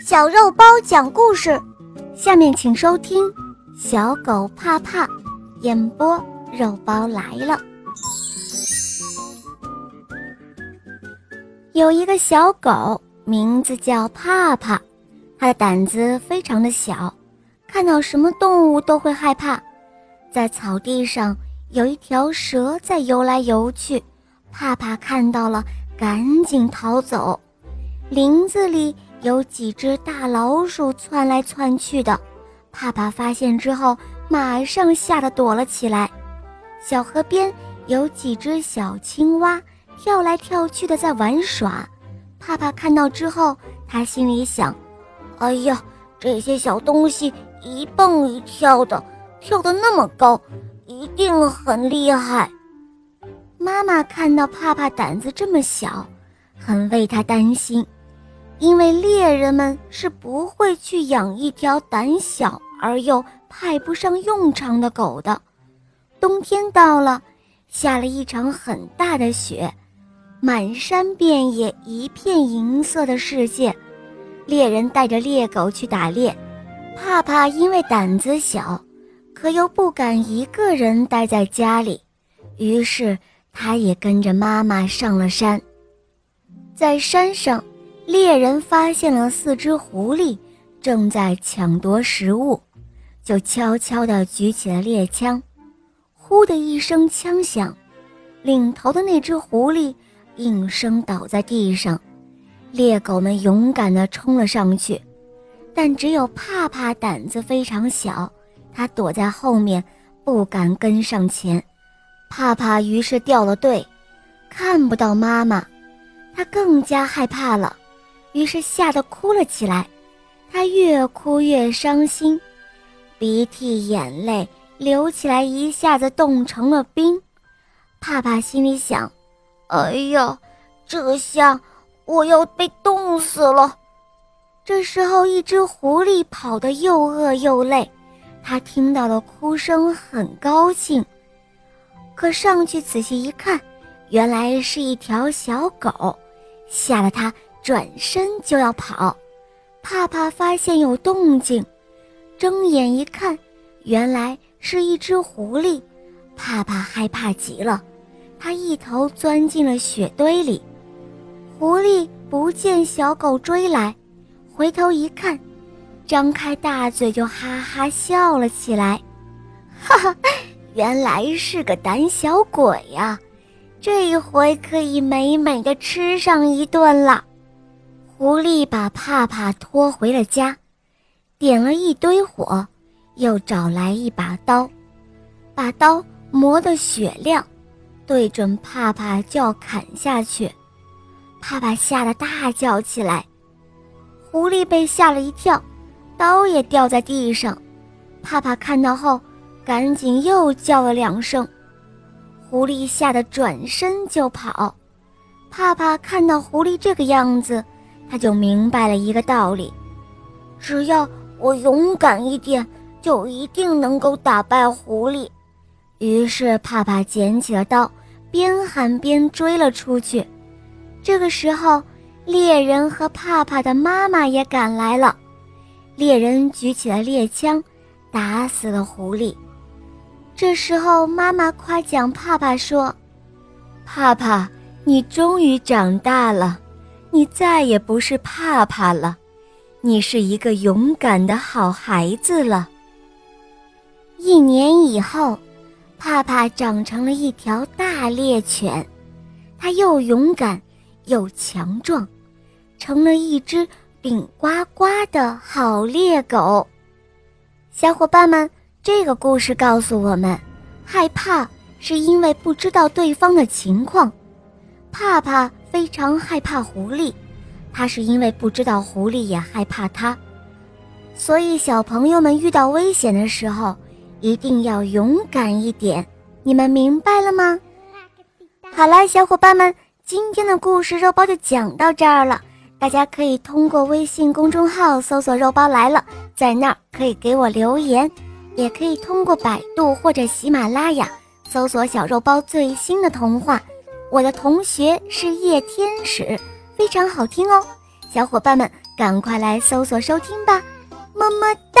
小肉包讲故事，下面请收听《小狗怕怕》，演播肉包来了。有一个小狗，名字叫怕怕，它的胆子非常的小，看到什么动物都会害怕。在草地上有一条蛇在游来游去，怕怕看到了，赶紧逃走。林子里有几只大老鼠窜来窜去的，怕怕发现之后，马上吓得躲了起来。小河边有几只小青蛙跳来跳去的在玩耍，怕怕看到之后，他心里想：“哎呀，这些小东西一蹦一跳的，跳得那么高，一定很厉害。”妈妈看到怕怕胆子这么小，很为他担心。因为猎人们是不会去养一条胆小而又派不上用场的狗的。冬天到了，下了一场很大的雪，满山遍野一片银色的世界。猎人带着猎狗去打猎，怕怕因为胆子小，可又不敢一个人待在家里，于是他也跟着妈妈上了山，在山上。猎人发现了四只狐狸正在抢夺食物，就悄悄地举起了猎枪。呼的一声枪响，领头的那只狐狸应声倒在地上。猎狗们勇敢地冲了上去，但只有怕怕胆子非常小，他躲在后面，不敢跟上前。怕怕于是掉了队，看不到妈妈，他更加害怕了。于是吓得哭了起来，他越哭越伤心，鼻涕眼泪流起来，一下子冻成了冰。怕怕心里想：“哎呀，这下我要被冻死了。”这时候，一只狐狸跑得又饿又累，它听到了哭声，很高兴，可上去仔细一看，原来是一条小狗，吓得它。转身就要跑，怕怕发现有动静，睁眼一看，原来是一只狐狸。怕怕害怕极了，他一头钻进了雪堆里。狐狸不见小狗追来，回头一看，张开大嘴就哈哈笑了起来。哈哈，原来是个胆小鬼呀！这一回可以美美的吃上一顿了。狐狸把帕帕拖回了家，点了一堆火，又找来一把刀，把刀磨得雪亮，对准帕帕就要砍下去。帕帕吓得大叫起来，狐狸被吓了一跳，刀也掉在地上。帕帕看到后，赶紧又叫了两声，狐狸吓得转身就跑。帕帕看到狐狸这个样子。他就明白了一个道理：只要我勇敢一点，就一定能够打败狐狸。于是，帕帕捡起了刀，边喊边追了出去。这个时候，猎人和帕帕的妈妈也赶来了。猎人举起了猎枪，打死了狐狸。这时候，妈妈夸奖帕帕说：“帕帕，你终于长大了。”你再也不是怕怕了，你是一个勇敢的好孩子了。一年以后，帕帕长成了一条大猎犬，它又勇敢又强壮，成了一只顶呱呱的好猎狗。小伙伴们，这个故事告诉我们，害怕是因为不知道对方的情况。怕怕。非常害怕狐狸，他是因为不知道狐狸也害怕他，所以小朋友们遇到危险的时候一定要勇敢一点。你们明白了吗？好了，小伙伴们，今天的故事肉包就讲到这儿了。大家可以通过微信公众号搜索“肉包来了”，在那儿可以给我留言，也可以通过百度或者喜马拉雅搜索“小肉包”最新的童话。我的同学是夜天使，非常好听哦，小伙伴们赶快来搜索收听吧，么么哒。